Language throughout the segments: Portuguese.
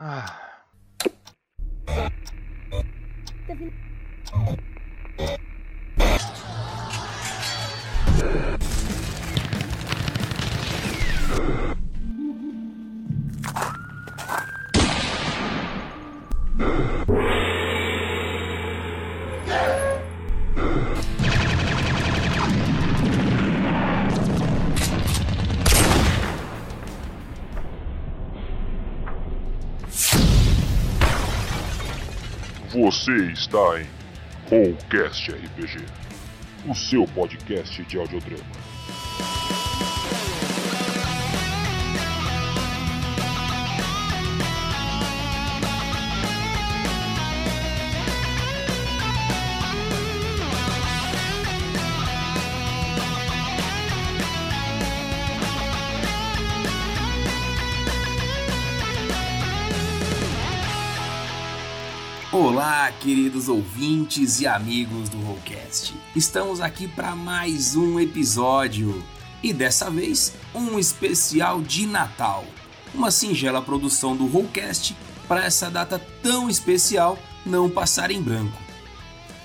Ah. Você está em Rollcast RPG, o seu podcast de audiodrama. Queridos ouvintes e amigos do Rollcast. Estamos aqui para mais um episódio e dessa vez um especial de Natal. Uma singela produção do Rollcast para essa data tão especial não passar em branco.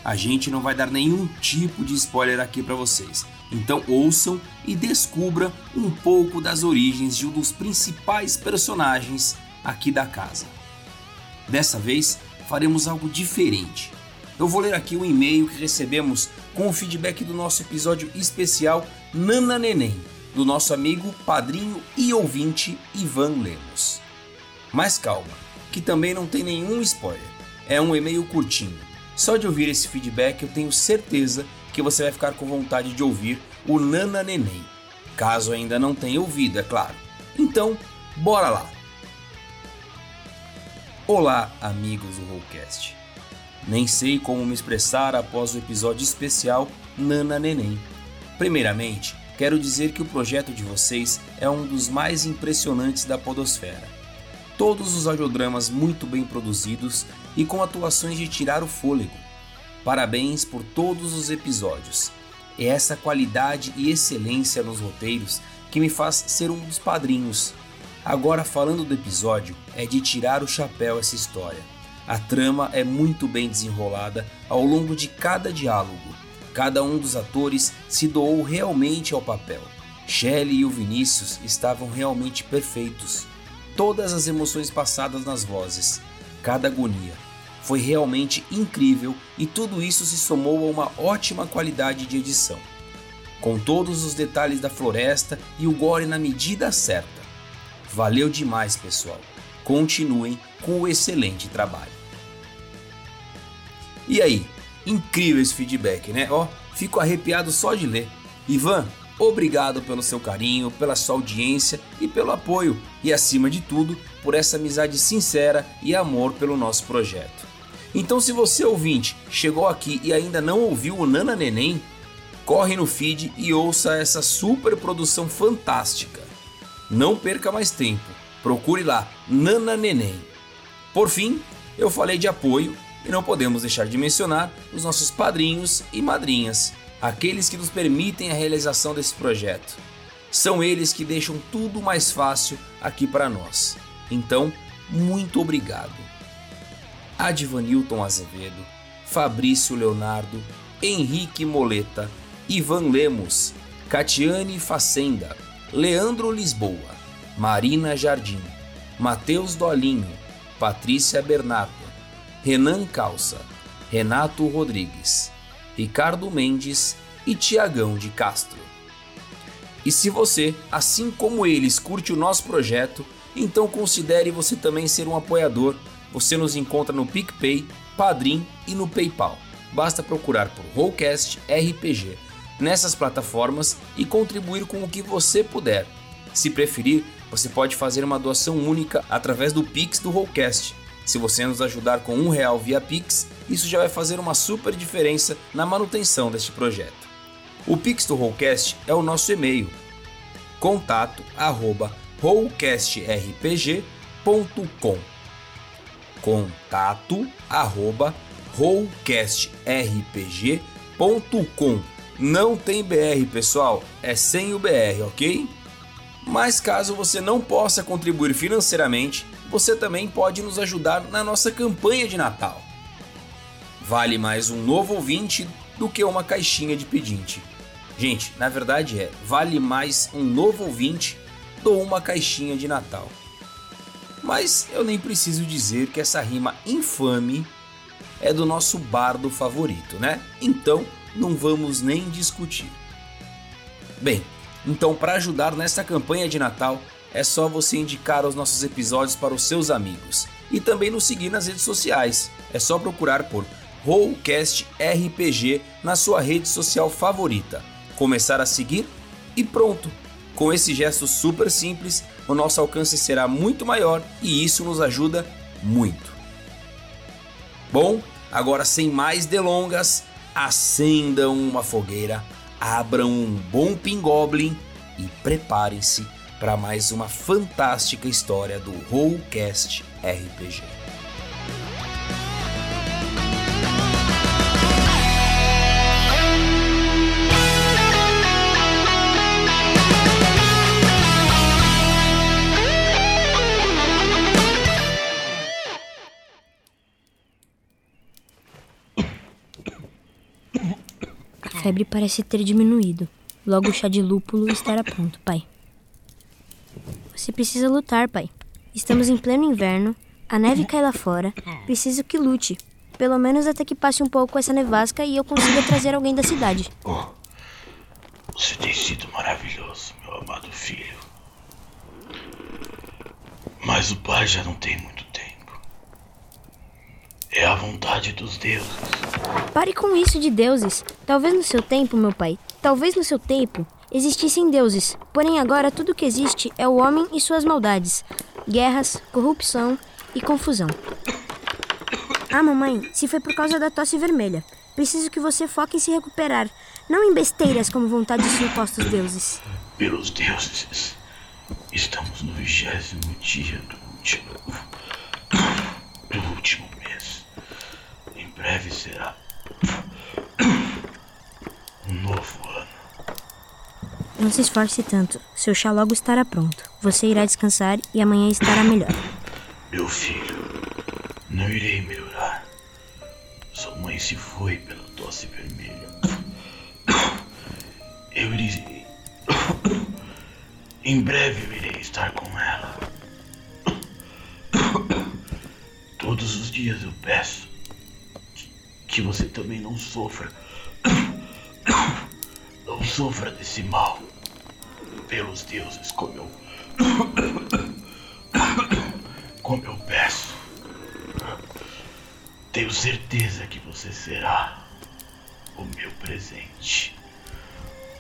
A gente não vai dar nenhum tipo de spoiler aqui para vocês. Então ouçam e descubram um pouco das origens de um dos principais personagens aqui da casa. Dessa vez faremos algo diferente. Eu vou ler aqui o e-mail que recebemos com o feedback do nosso episódio especial Nana Neném, do nosso amigo, padrinho e ouvinte Ivan Lemos. Mas calma, que também não tem nenhum spoiler. É um e-mail curtinho. Só de ouvir esse feedback eu tenho certeza que você vai ficar com vontade de ouvir o Nana Neném. Caso ainda não tenha ouvido, é claro. Então, bora lá! Olá, amigos do Rollcast. Nem sei como me expressar após o episódio especial Nana Neném. Primeiramente, quero dizer que o projeto de vocês é um dos mais impressionantes da Podosfera. Todos os audiodramas muito bem produzidos e com atuações de tirar o fôlego. Parabéns por todos os episódios. É essa qualidade e excelência nos roteiros que me faz ser um dos padrinhos Agora, falando do episódio, é de tirar o chapéu essa história. A trama é muito bem desenrolada ao longo de cada diálogo. Cada um dos atores se doou realmente ao papel. Shelley e o Vinícius estavam realmente perfeitos. Todas as emoções passadas nas vozes, cada agonia. Foi realmente incrível e tudo isso se somou a uma ótima qualidade de edição. Com todos os detalhes da floresta e o gore na medida certa Valeu demais, pessoal. Continuem com o excelente trabalho. E aí, incrível esse feedback, né? Ó, fico arrepiado só de ler. Ivan, obrigado pelo seu carinho, pela sua audiência e pelo apoio e acima de tudo, por essa amizade sincera e amor pelo nosso projeto. Então, se você ouvinte chegou aqui e ainda não ouviu o Nana Neném, corre no feed e ouça essa super produção fantástica. Não perca mais tempo. Procure lá Nana Neném. Por fim, eu falei de apoio e não podemos deixar de mencionar os nossos padrinhos e madrinhas, aqueles que nos permitem a realização desse projeto. São eles que deixam tudo mais fácil aqui para nós. Então, muito obrigado. Advanilton Azevedo, Fabrício Leonardo, Henrique Moleta, Ivan Lemos, Catiane Facenda, Leandro Lisboa, Marina Jardim, Matheus Dolinho, Patrícia Bernardo, Renan Calça, Renato Rodrigues, Ricardo Mendes e Tiagão de Castro. E se você, assim como eles, curte o nosso projeto, então considere você também ser um apoiador. Você nos encontra no PicPay, Padrim e no PayPal. Basta procurar por Rollcast RPG nessas plataformas e contribuir com o que você puder. Se preferir, você pode fazer uma doação única através do Pix do Rollcast. Se você nos ajudar com um real via Pix, isso já vai fazer uma super diferença na manutenção deste projeto. O Pix do Rollcast é o nosso e-mail, contato arroba não tem BR, pessoal, é sem o BR, ok? Mas caso você não possa contribuir financeiramente, você também pode nos ajudar na nossa campanha de Natal. Vale mais um novo ouvinte do que uma caixinha de pedinte. Gente, na verdade é, vale mais um novo ouvinte do uma caixinha de Natal. Mas eu nem preciso dizer que essa rima infame é do nosso bardo favorito, né? Então não vamos nem discutir. Bem, então para ajudar nesta campanha de Natal, é só você indicar os nossos episódios para os seus amigos e também nos seguir nas redes sociais. É só procurar por Rollcast RPG na sua rede social favorita. Começar a seguir e pronto. Com esse gesto super simples, o nosso alcance será muito maior e isso nos ajuda muito. Bom, agora sem mais delongas, acendam uma fogueira, abram um bom pingoblin e preparem-se para mais uma fantástica história do Rollcast RPG. Febre parece ter diminuído. Logo o chá de lúpulo estará pronto, pai. Você precisa lutar, pai. Estamos em pleno inverno, a neve cai lá fora. Preciso que lute. Pelo menos até que passe um pouco essa nevasca e eu consiga trazer alguém da cidade. Oh, você tem sido maravilhoso, meu amado filho. Mas o pai já não tem muito. É a vontade dos deuses. Pare com isso de deuses. Talvez no seu tempo, meu pai, talvez no seu tempo, existissem deuses. Porém, agora tudo o que existe é o homem e suas maldades: guerras, corrupção e confusão. Ah, mamãe, se foi por causa da tosse vermelha. Preciso que você foque em se recuperar, não em besteiras como vontade de supostos deuses. Pelos deuses, estamos no vigésimo dia do último. do último breve será um novo ano. Não se esforce tanto. Seu chá logo estará pronto. Você irá descansar e amanhã estará melhor. Meu filho, não irei melhorar. Sua mãe se foi pela tosse vermelha. Eu irei. Em breve eu irei estar com ela. Todos os dias eu peço que você também não sofra. Não sofra desse mal. Pelos deuses, como eu. Como eu peço. Tenho certeza que você será o meu presente.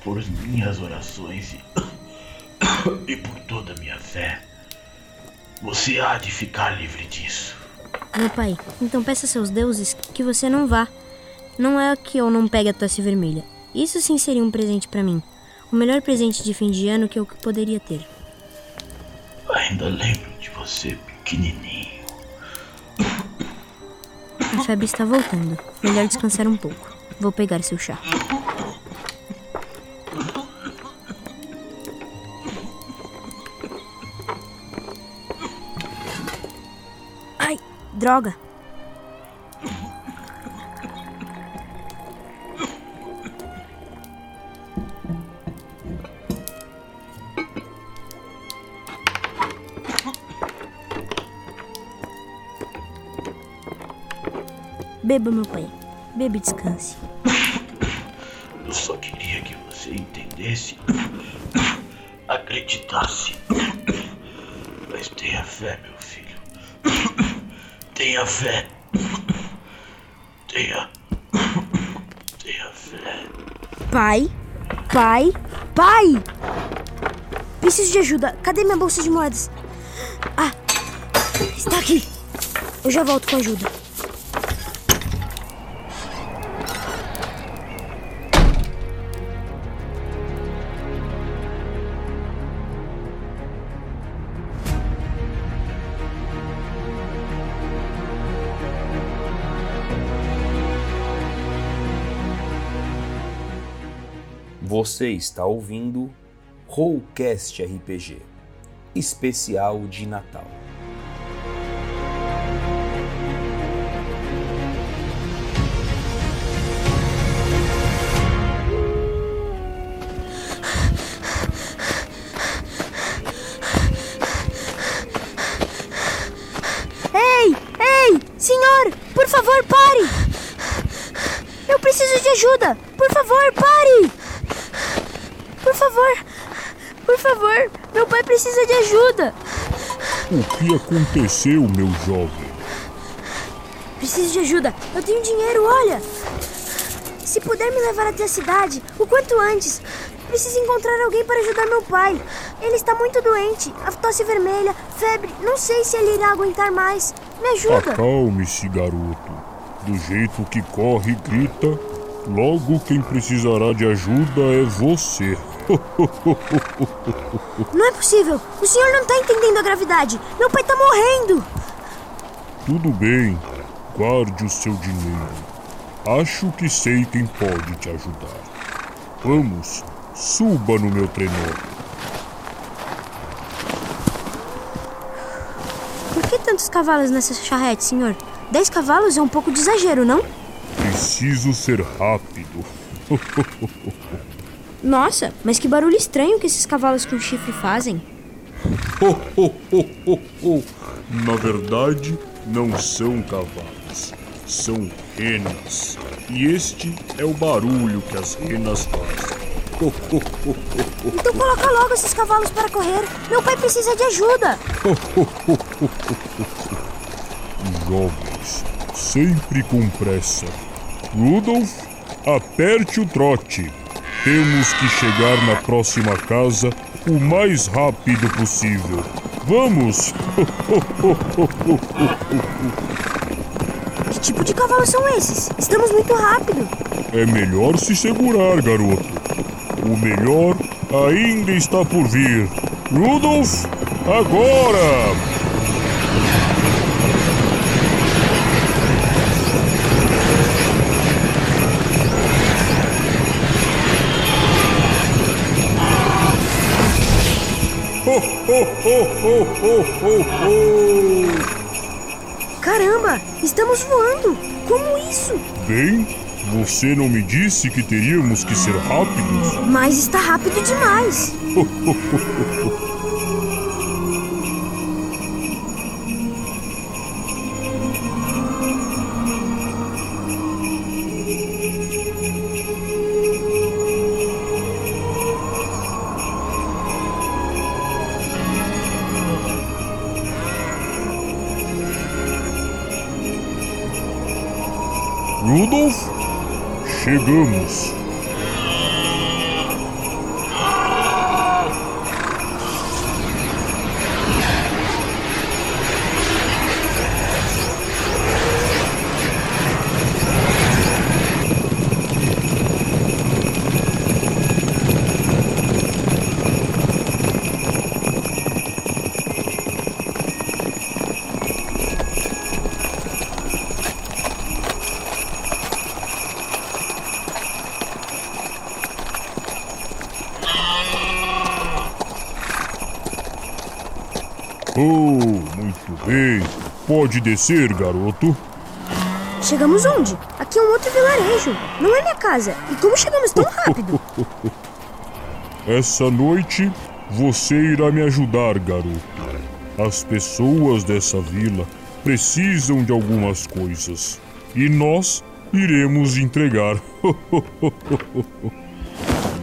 Por minhas orações e, e por toda a minha fé. Você há de ficar livre disso. Meu pai, então peça a seus deuses que você não vá. Não é que eu não pegue a tosse vermelha. Isso sim seria um presente para mim. O melhor presente de fim de ano que eu poderia ter. Ainda lembro de você pequenininho. A febre está voltando. Melhor descansar um pouco. Vou pegar seu chá. Droga. Beba, meu pai. Beba e descanse. Eu só queria que você entendesse, acreditasse. Mas tenha fé, meu. Tenha fé. Tenha. Tenha fé. Pai? Pai? Pai! Preciso de ajuda. Cadê minha bolsa de moedas? Ah! Está aqui. Eu já volto com ajuda. Você está ouvindo Rollcast RPG, especial de Natal. Ei, ei, senhor, por favor, pare! Eu preciso de ajuda. Favor, meu pai precisa de ajuda! O que aconteceu, meu jovem? Preciso de ajuda. Eu tenho dinheiro, olha. Se puder me levar até a cidade, o quanto antes. Preciso encontrar alguém para ajudar meu pai. Ele está muito doente. A tosse vermelha, febre. Não sei se ele irá aguentar mais. Me ajuda. Acalme-se, garoto. Do jeito que corre e grita, logo quem precisará de ajuda é você. Não é possível. O senhor não está entendendo a gravidade. Meu pai está morrendo. Tudo bem. Guarde o seu dinheiro. Acho que sei quem pode te ajudar. Vamos, suba no meu trenó. Por que tantos cavalos nessa charrete, senhor? Dez cavalos é um pouco de exagero, não? Preciso ser rápido. Nossa, mas que barulho estranho que esses cavalos com chifre fazem. Na verdade, não são cavalos, são renas. E este é o barulho que as renas fazem. Então coloca logo esses cavalos para correr. Meu pai precisa de ajuda. Jovens, sempre com pressa. Rudolf, aperte o trote. Temos que chegar na próxima casa o mais rápido possível. Vamos! Que tipo de cavalos são esses? Estamos muito rápido. É melhor se segurar, garoto. O melhor ainda está por vir. Rudolf, agora! Caramba, estamos voando. Como isso? Bem, você não me disse que teríamos que ser rápidos? Mas está rápido demais. Rudolf, chegamos. Oh, muito bem. Pode descer, garoto. Chegamos onde? Aqui é um outro vilarejo. Não é minha casa. E como chegamos tão rápido? Essa noite você irá me ajudar, garoto. As pessoas dessa vila precisam de algumas coisas e nós iremos entregar.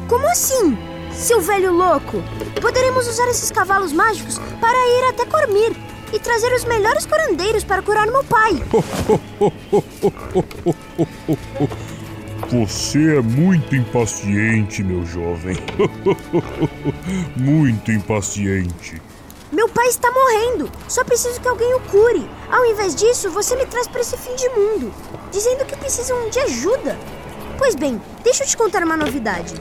Como assim? Seu velho louco! Poderemos usar esses cavalos mágicos para ir até Cormir e trazer os melhores curandeiros para curar meu pai. Você é muito impaciente, meu jovem. muito impaciente. Meu pai está morrendo. Só preciso que alguém o cure. Ao invés disso, você me traz para esse fim de mundo, dizendo que precisam de ajuda. Pois bem, deixa eu te contar uma novidade.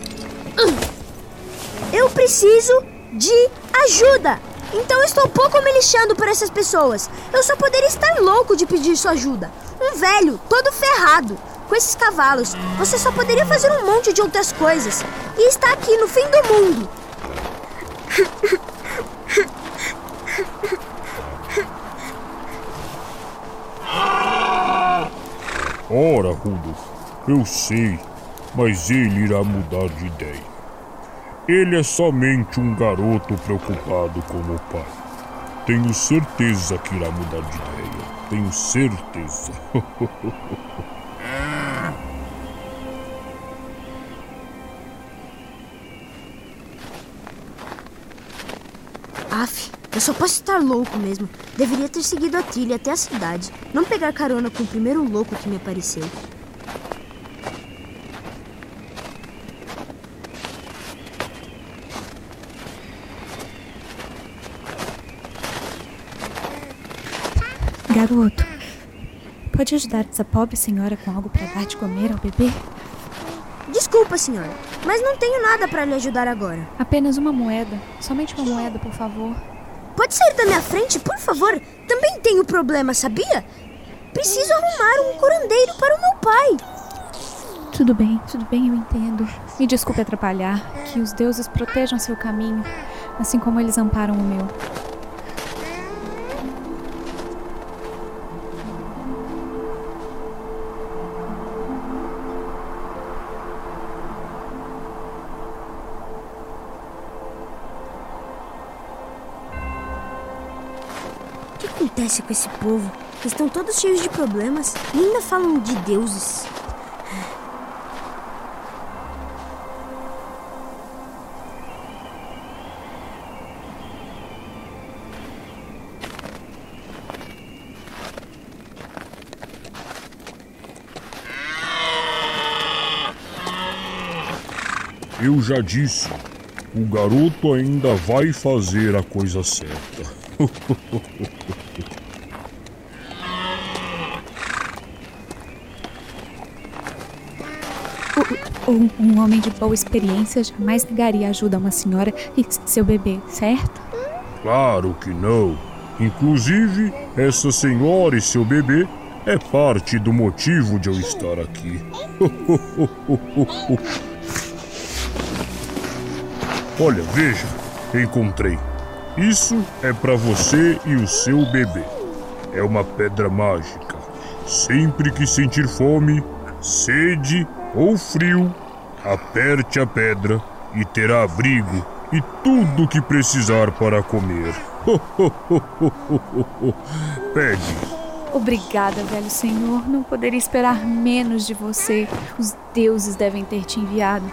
Eu preciso de ajuda. Então estou pouco me lixando por essas pessoas. Eu só poderia estar louco de pedir sua ajuda. Um velho, todo ferrado, com esses cavalos. Você só poderia fazer um monte de outras coisas. E está aqui no fim do mundo. Ora, Rudolf, eu sei, mas ele irá mudar de ideia. Ele é somente um garoto preocupado com o pai. Tenho certeza que irá mudar de ideia. Tenho certeza. Aff, eu só posso estar louco mesmo. Deveria ter seguido a trilha até a cidade, não pegar carona com o primeiro louco que me apareceu. Garoto, pode ajudar essa pobre senhora com algo para dar de comer ao bebê? Desculpa, senhora, mas não tenho nada para lhe ajudar agora. Apenas uma moeda. Somente uma moeda, por favor. Pode sair da minha frente, por favor? Também tenho problema, sabia? Preciso arrumar um curandeiro para o meu pai. Tudo bem, tudo bem, eu entendo. Me desculpe atrapalhar. Que os deuses protejam seu caminho, assim como eles amparam o meu. Acontece com esse povo? Estão todos cheios de problemas e ainda falam de deuses. Eu já disse, o garoto ainda vai fazer a coisa certa. Um, um homem de boa experiência jamais negaria ajuda a uma senhora e seu bebê, certo? Claro que não. Inclusive, essa senhora e seu bebê é parte do motivo de eu estar aqui. Olha, veja, encontrei. Isso é para você e o seu bebê. É uma pedra mágica. Sempre que sentir fome, sede ou frio, aperte a pedra e terá abrigo e tudo o que precisar para comer. Pegue. Obrigada, velho senhor. Não poderia esperar menos de você. Os deuses devem ter te enviado.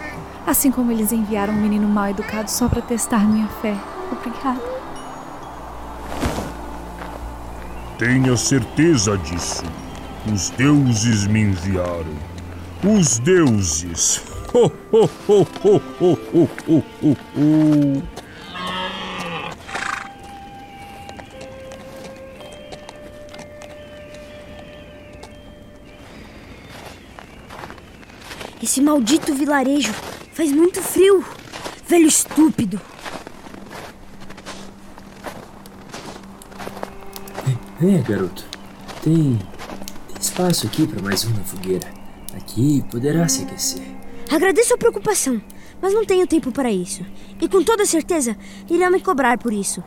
Assim como eles enviaram um menino mal educado só para testar minha fé. Obrigada. Tenha certeza disso. Os deuses me enviaram. Os deuses. Ho, ho, ho, ho, ho, ho, ho, ho, ho. Esse maldito vilarejo faz muito frio. Velho estúpido. Venha, garoto. Tem, tem espaço aqui para mais uma fogueira. Aqui poderá se aquecer. Agradeço a preocupação, mas não tenho tempo para isso. E com toda certeza irá me cobrar por isso.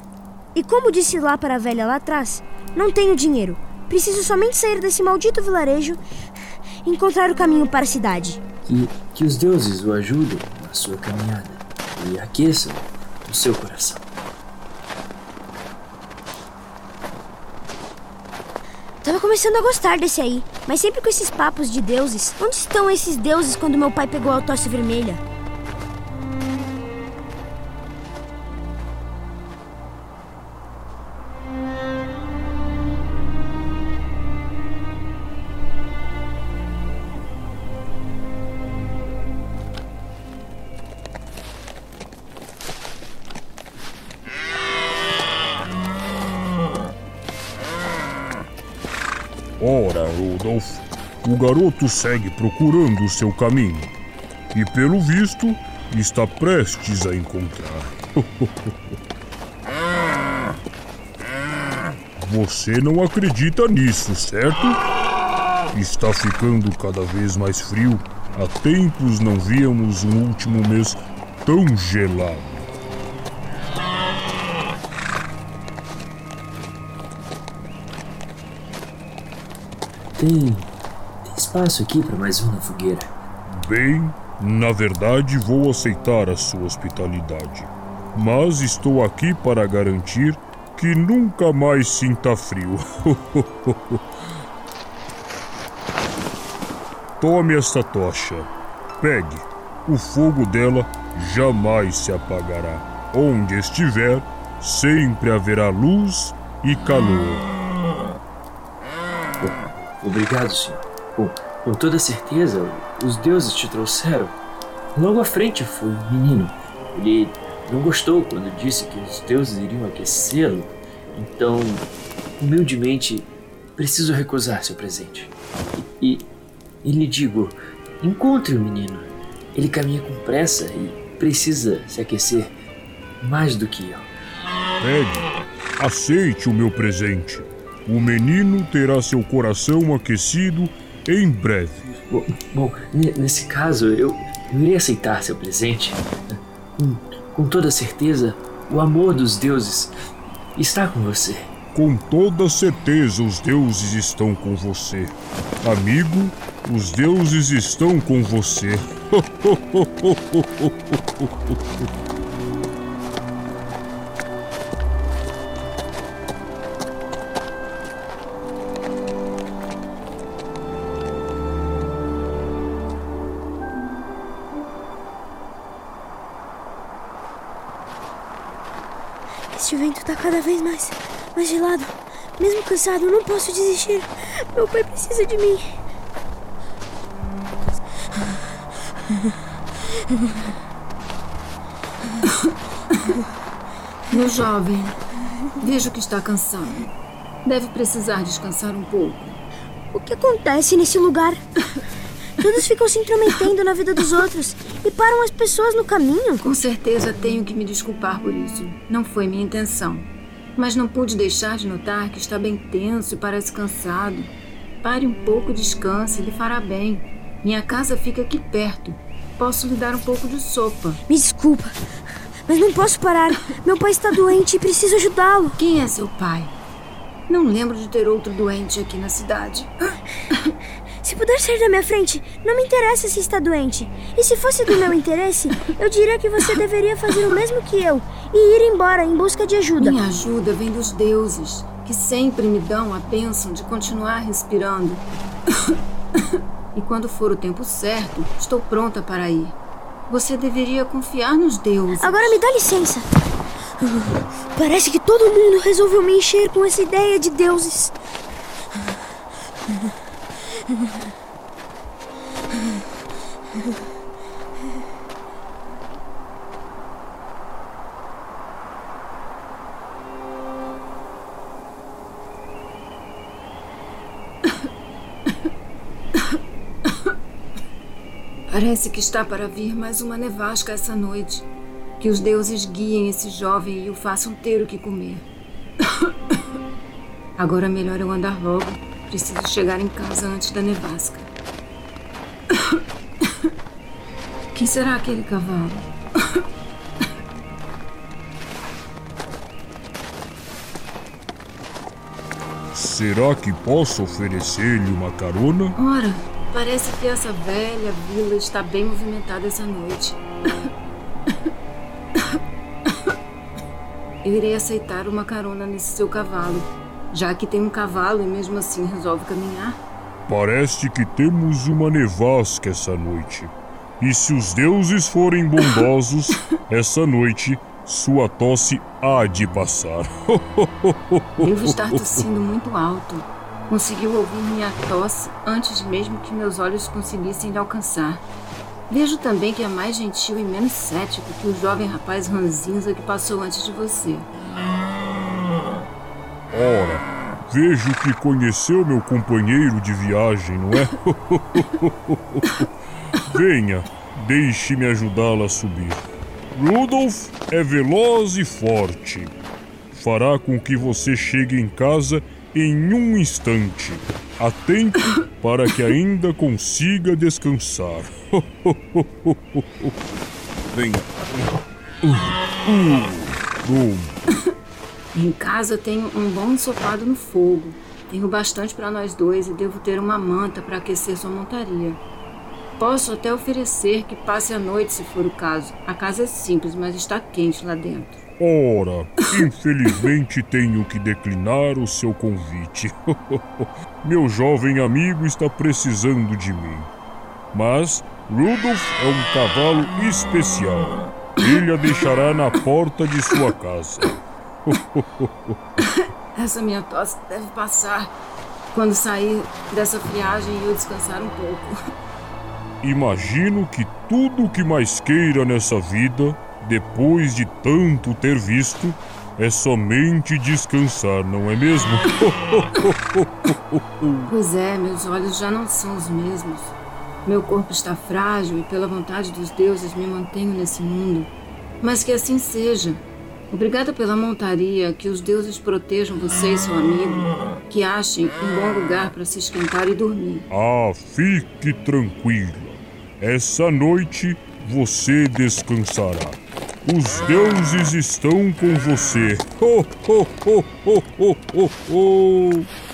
E como disse lá para a velha lá atrás, não tenho dinheiro. Preciso somente sair desse maldito vilarejo e encontrar o caminho para a cidade. Que, que os deuses o ajudem na sua caminhada e aqueçam o seu coração. Tava começando a gostar desse aí, mas sempre com esses papos de deuses. Onde estão esses deuses quando meu pai pegou a tosse vermelha? Rudolph, o garoto segue procurando o seu caminho. E pelo visto, está prestes a encontrar. Você não acredita nisso, certo? Está ficando cada vez mais frio. Há tempos não víamos um último mês tão gelado. Tem, tem espaço aqui para mais uma fogueira. Bem, na verdade vou aceitar a sua hospitalidade. Mas estou aqui para garantir que nunca mais sinta frio. Tome esta tocha. Pegue. O fogo dela jamais se apagará. Onde estiver, sempre haverá luz e calor. Obrigado, senhor. Com, com toda certeza, os deuses te trouxeram. Logo à frente foi um menino. Ele não gostou quando disse que os deuses iriam aquecê-lo, então, humildemente, preciso recusar seu presente. E, e lhe digo: encontre o menino. Ele caminha com pressa e precisa se aquecer mais do que eu. Pegue, aceite o meu presente. O menino terá seu coração aquecido em breve. Bom, bom nesse caso, eu, eu irei aceitar seu presente. Com, com toda certeza, o amor dos deuses está com você. Com toda certeza, os deuses estão com você. Amigo, os deuses estão com você. cada vez mais, mais gelado. Mesmo cansado, eu não posso desistir. Meu pai precisa de mim. Meu jovem, vejo que está cansado. Deve precisar descansar um pouco. O que acontece nesse lugar? Todos ficam se intrometendo na vida dos outros e param as pessoas no caminho. Com certeza tenho que me desculpar por isso. Não foi minha intenção. Mas não pude deixar de notar que está bem tenso e parece cansado. Pare um pouco, descanse, lhe fará bem. Minha casa fica aqui perto. Posso lhe dar um pouco de sopa. Me desculpa, mas não posso parar. Meu pai está doente e preciso ajudá-lo. Quem é seu pai? Não lembro de ter outro doente aqui na cidade. Se puder sair da minha frente, não me interessa se está doente. E se fosse do meu interesse, eu diria que você deveria fazer o mesmo que eu e ir embora em busca de ajuda. Minha ajuda vem dos deuses, que sempre me dão a bênção de continuar respirando. e quando for o tempo certo, estou pronta para ir. Você deveria confiar nos deuses. Agora me dá licença. Parece que todo mundo resolveu me encher com essa ideia de deuses. Parece que está para vir mais uma nevasca essa noite. Que os deuses guiem esse jovem e o façam ter o que comer. Agora melhor eu andar logo. Preciso chegar em casa antes da nevasca. Quem será aquele cavalo? Será que posso oferecer-lhe uma carona? Ora, parece que essa velha vila está bem movimentada essa noite. Eu irei aceitar uma carona nesse seu cavalo, já que tem um cavalo e mesmo assim resolve caminhar. Parece que temos uma nevasca essa noite. E se os deuses forem bondosos, essa noite sua tosse há de passar. Devo estar tossindo muito alto. Conseguiu ouvir minha tosse antes mesmo que meus olhos conseguissem lhe alcançar. Vejo também que é mais gentil e menos cético que o jovem rapaz ranzinza que passou antes de você. Ora, vejo que conheceu meu companheiro de viagem, não é? Venha, deixe-me ajudá-la a subir. Rudolf é veloz e forte. Fará com que você chegue em casa em um instante, a tempo para que ainda consiga descansar. Venha. Uh, uh, Em casa tenho um bom ensopado no fogo. Tenho bastante para nós dois e devo ter uma manta para aquecer sua montaria. Posso até oferecer que passe a noite se for o caso. A casa é simples, mas está quente lá dentro. Ora, infelizmente tenho que declinar o seu convite. Meu jovem amigo está precisando de mim. Mas Rudolf é um cavalo especial. Ele a deixará na porta de sua casa. Essa minha tosse deve passar quando sair dessa friagem e eu descansar um pouco. Imagino que tudo o que mais queira nessa vida, depois de tanto ter visto, é somente descansar, não é mesmo? pois é, meus olhos já não são os mesmos. Meu corpo está frágil e, pela vontade dos deuses, me mantenho nesse mundo. Mas que assim seja. Obrigada pela montaria, que os deuses protejam você e seu amigo, que achem um bom lugar para se esquentar e dormir. Ah, fique tranquila. Essa noite você descansará. Os deuses estão com você. Ho, ho, ho, ho, ho, ho, ho.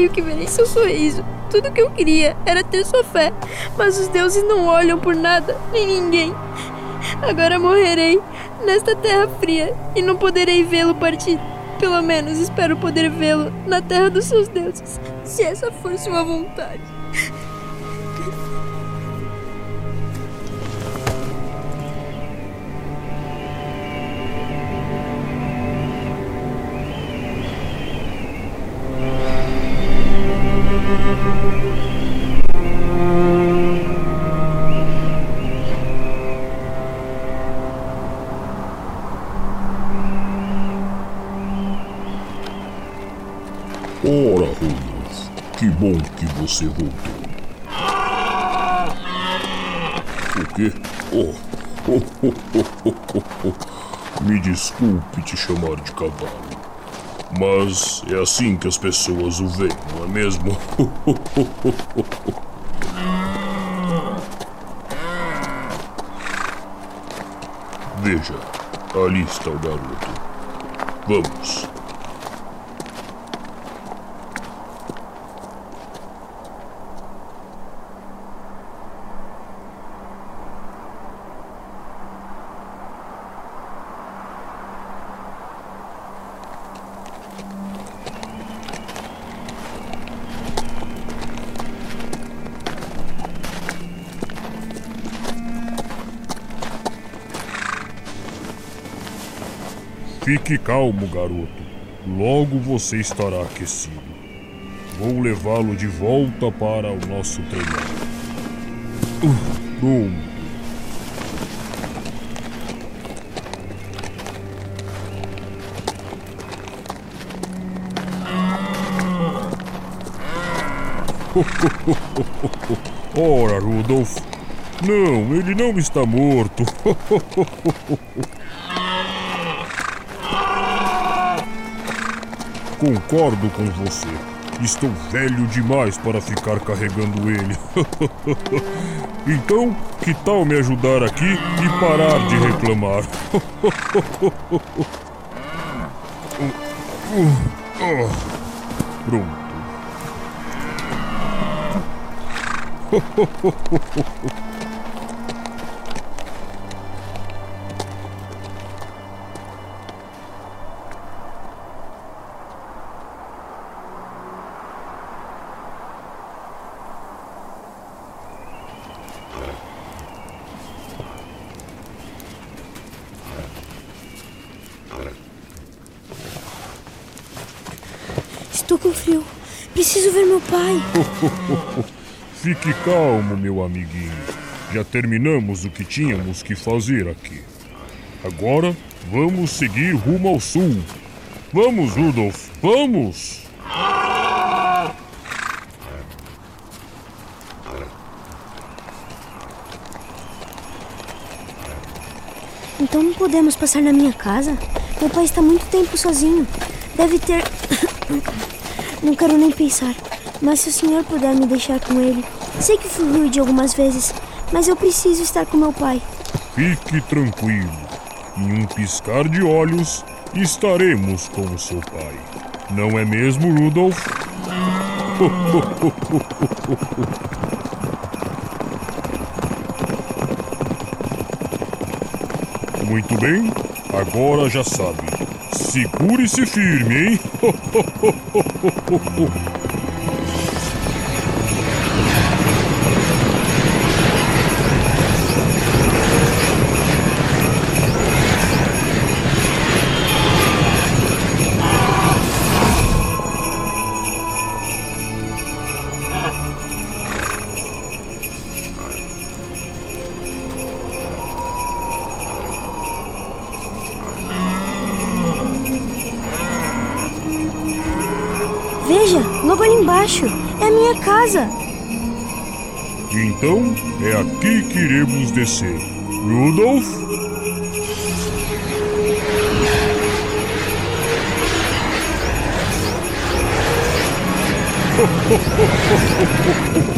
Creio que verei seu sorriso. Tudo que eu queria era ter sua fé. Mas os deuses não olham por nada, nem ninguém. Agora morrerei nesta terra fria e não poderei vê-lo partir. Pelo menos espero poder vê-lo na terra dos seus deuses, se essa for sua vontade. Ora, Rudolf, que bom que você voltou. O quê? Oh. Oh, oh, oh, oh, oh. Me desculpe te chamar de cavalo. Mas é assim que as pessoas o veem, não é mesmo? Veja, ali está o garoto. Vamos. Fique calmo, garoto. Logo você estará aquecido. Vou levá-lo de volta para o nosso treinamento. Uh, pronto. Ora, Rudolf. Não, ele não está morto. Concordo com você. Estou velho demais para ficar carregando ele. então, que tal me ajudar aqui e parar de reclamar? Pronto. Preciso ver meu pai. Fique calmo, meu amiguinho. Já terminamos o que tínhamos que fazer aqui. Agora vamos seguir rumo ao sul. Vamos, Rudolf, vamos! Então não podemos passar na minha casa? Meu pai está muito tempo sozinho. Deve ter. Não quero nem pensar. Mas se o senhor puder me deixar com ele. Sei que fui rude algumas vezes, mas eu preciso estar com meu pai. Fique tranquilo. Em um piscar de olhos, estaremos com o seu pai. Não é mesmo, Rudolf? Muito bem, agora já sabe. Segure-se firme, hein? ほほほほ Veja, logo ali embaixo. É a minha casa. Então é aqui que iremos descer. Rudolf?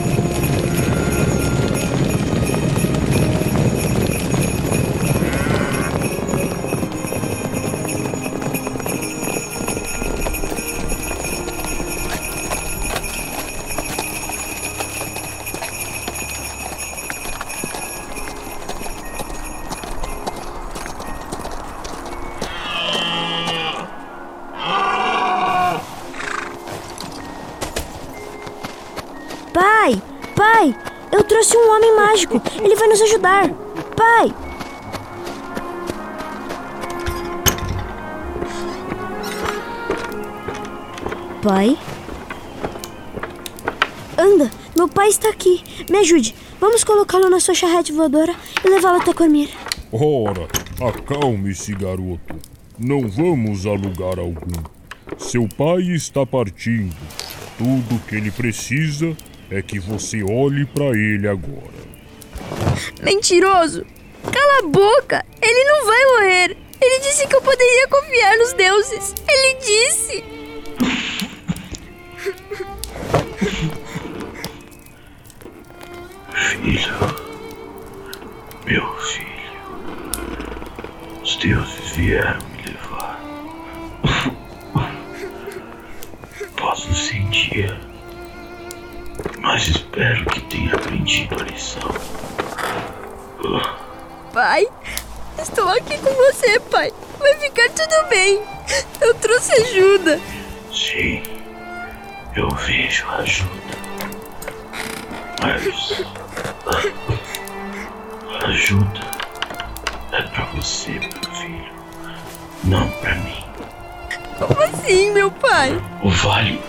Pai? Anda, meu pai está aqui. Me ajude. Vamos colocá-lo na sua charrete voadora e levá-lo até Cormir. Ora, acalme-se, garoto. Não vamos a lugar algum. Seu pai está partindo. Tudo que ele precisa é que você olhe para ele agora. Mentiroso! Cala a boca! Ele não vai morrer! Ele disse que eu poderia confiar nos deuses! Ele disse! Filho, meu filho, os deuses vieram me levar. Posso sentir, mas espero que tenha aprendido a lição. Pai, estou aqui com você, pai. Vai ficar tudo bem. Eu trouxe ajuda. Sim, eu vejo ajuda. Mas. Ajuda é pra você, meu filho. Não pra mim. Como assim, meu pai? O vale.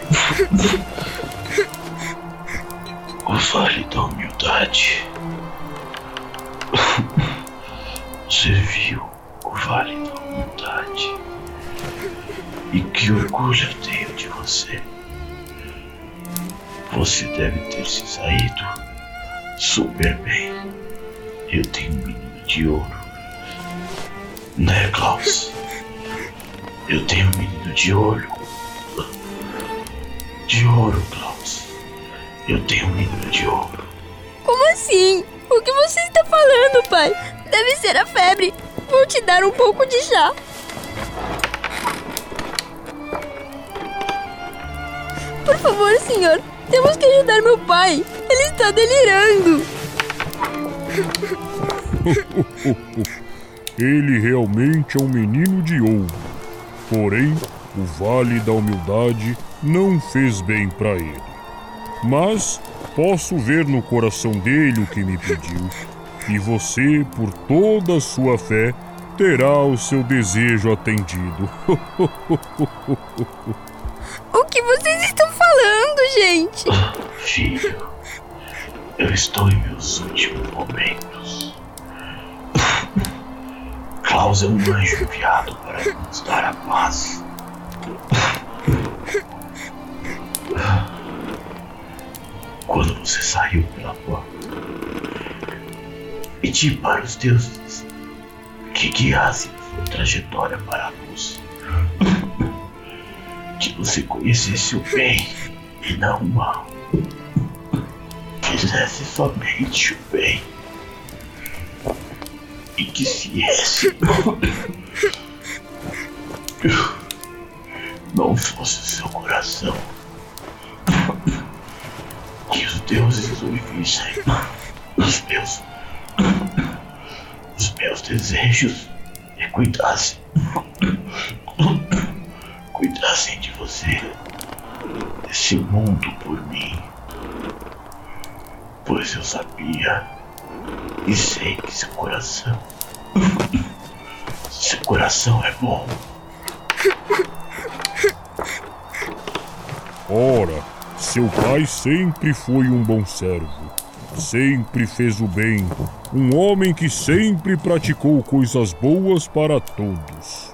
o vale da humildade. Você viu o vale da humildade. E que orgulho eu tenho de você. Você deve ter se saído super bem. Eu tenho um menino de ouro. Né, Klaus? Eu tenho um menino de ouro. De ouro, Klaus. Eu tenho um menino de ouro. Como assim? O que você está falando, pai? Deve ser a febre. Vou te dar um pouco de chá. Por favor, senhor. Temos que ajudar meu pai. Ele está delirando. Ele realmente é um menino de ouro. Porém, o Vale da Humildade não fez bem para ele. Mas posso ver no coração dele o que me pediu. E você, por toda a sua fé, terá o seu desejo atendido. O que falando, gente? Filho, eu estou em meus últimos momentos. Klaus é um anjo enviado para nos dar a paz. Quando você saiu pela porta, pedi para os deuses que que guiasse sua trajetória para a luz. Que você conhecesse o bem e não o mal. Fizesse somente o bem. E que se esse não fosse o seu coração, que os deuses ouvissem os meus, os meus desejos e cuidassem, cuidassem de você, desse mundo por mim, pois eu sabia e sei que seu coração, seu coração é bom. Ora, seu pai sempre foi um bom servo. Sempre fez o bem. Um homem que sempre praticou coisas boas para todos.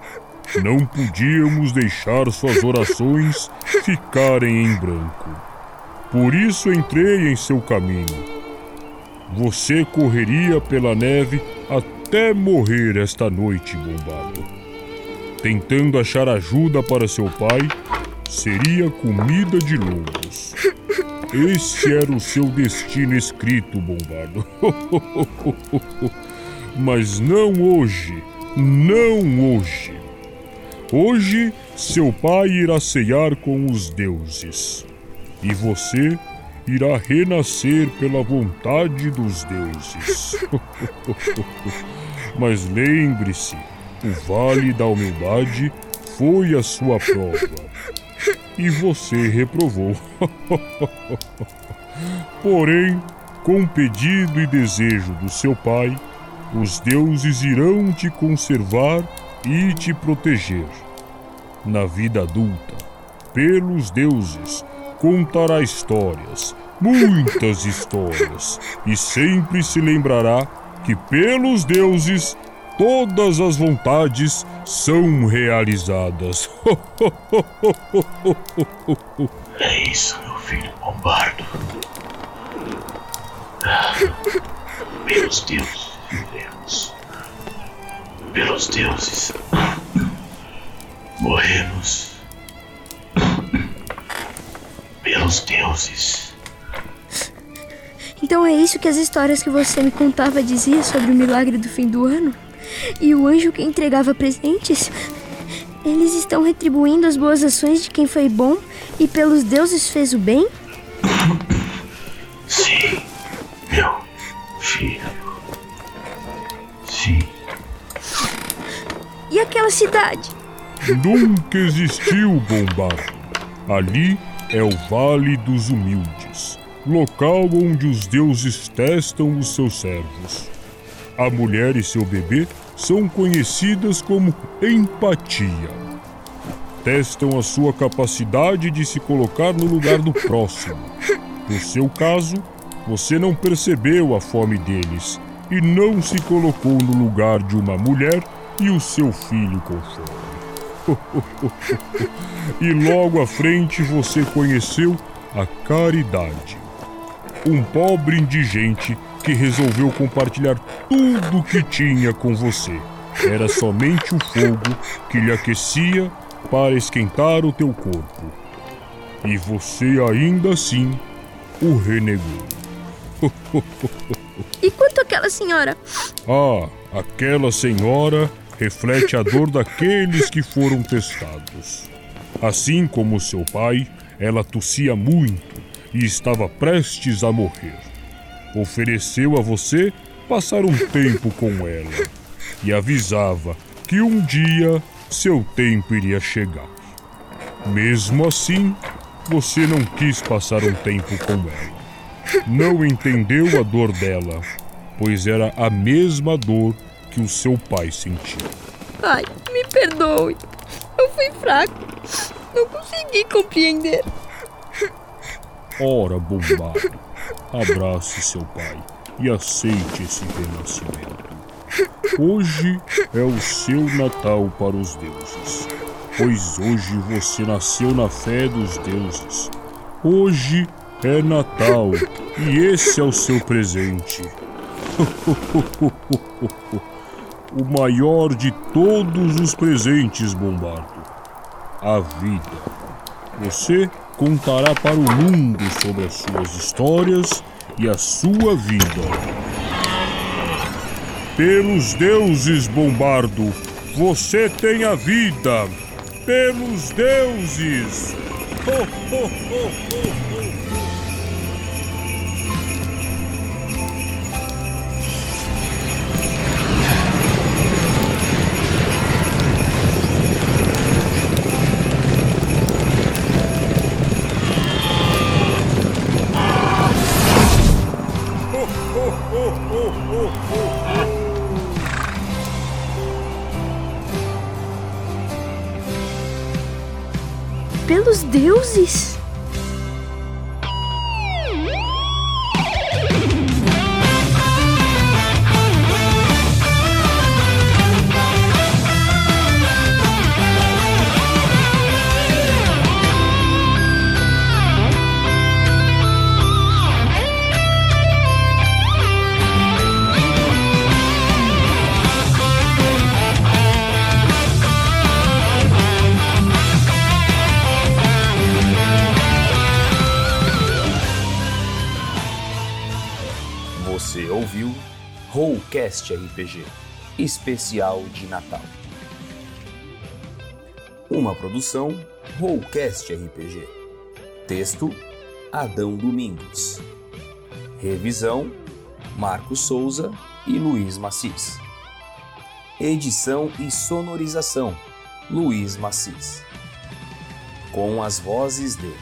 Não podíamos deixar suas orações ficarem em branco. Por isso entrei em seu caminho. Você correria pela neve até morrer esta noite, bombado. Tentando achar ajuda para seu pai, seria comida de lobos. Esse era o seu destino escrito, Bombardo. Mas não hoje. Não hoje. Hoje, seu pai irá ceiar com os deuses. E você irá renascer pela vontade dos deuses. Mas lembre-se, o Vale da Humildade foi a sua prova e você reprovou. Porém, com pedido e desejo do seu pai, os deuses irão te conservar e te proteger. Na vida adulta, pelos deuses, contará histórias, muitas histórias, e sempre se lembrará que pelos deuses todas as vontades são realizadas. É isso, meu filho Bombardo. Pelos deuses vivemos. Pelos deuses morremos. Pelos deuses. Então é isso que as histórias que você me contava diziam sobre o milagre do fim do ano? E o anjo que entregava presentes? Eles estão retribuindo as boas ações de quem foi bom e pelos deuses fez o bem? Aquela cidade? Nunca existiu, Bombardo. Ali é o Vale dos Humildes, local onde os deuses testam os seus servos. A mulher e seu bebê são conhecidas como empatia. Testam a sua capacidade de se colocar no lugar do próximo. No seu caso, você não percebeu a fome deles e não se colocou no lugar de uma mulher e o seu filho com fome. e logo à frente você conheceu a caridade. Um pobre indigente que resolveu compartilhar tudo o que tinha com você. Era somente o fogo que lhe aquecia para esquentar o teu corpo. E você ainda assim o renegou. E quanto àquela senhora? Ah, aquela senhora reflete a dor daqueles que foram testados. Assim como seu pai, ela tossia muito e estava prestes a morrer. Ofereceu a você passar um tempo com ela e avisava que um dia seu tempo iria chegar. Mesmo assim, você não quis passar um tempo com ela. Não entendeu a dor dela, pois era a mesma dor que o seu pai sentia. Pai, me perdoe. Eu fui fraco. Não consegui compreender. Ora, bombado, abrace seu pai e aceite esse renascimento. Hoje é o seu Natal para os deuses, pois hoje você nasceu na fé dos deuses. Hoje é Natal e esse é o seu presente. o maior de todos os presentes, Bombardo: a vida. Você contará para o mundo sobre as suas histórias e a sua vida. Pelos deuses, Bombardo, você tem a vida. Pelos deuses. Ho, ho, ho, ho, deuses! Rollcast RPG Especial de Natal. Uma produção Rollcast RPG. Texto Adão Domingos. Revisão Marcos Souza e Luiz Macis. Edição e sonorização Luiz Macis. Com as vozes de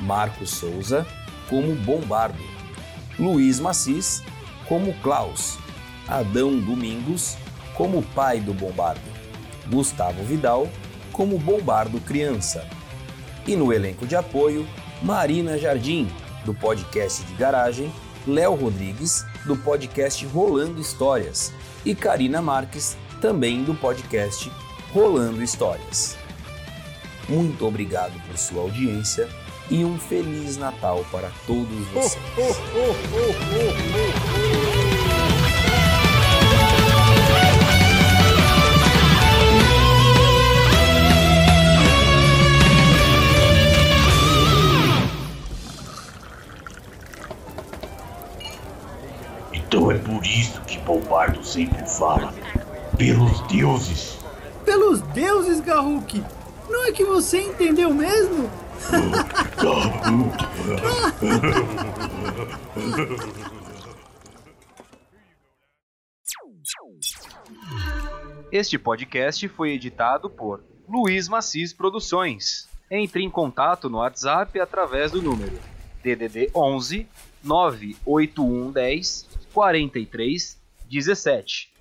Marcos Souza como Bombardo. Luiz Macis como Klaus, Adão Domingos como pai do Bombardo, Gustavo Vidal como Bombardo criança. E no elenco de apoio, Marina Jardim, do podcast de garagem, Léo Rodrigues, do podcast Rolando Histórias, e Karina Marques, também do podcast Rolando Histórias. Muito obrigado por sua audiência e um Feliz Natal para todos vocês. Bombardo sempre fala. Pelos deuses. Pelos deuses, Garruk! Não é que você entendeu mesmo? Este podcast foi editado por Luiz Macis Produções. Entre em contato no WhatsApp através do número DDD 11 98110 43 17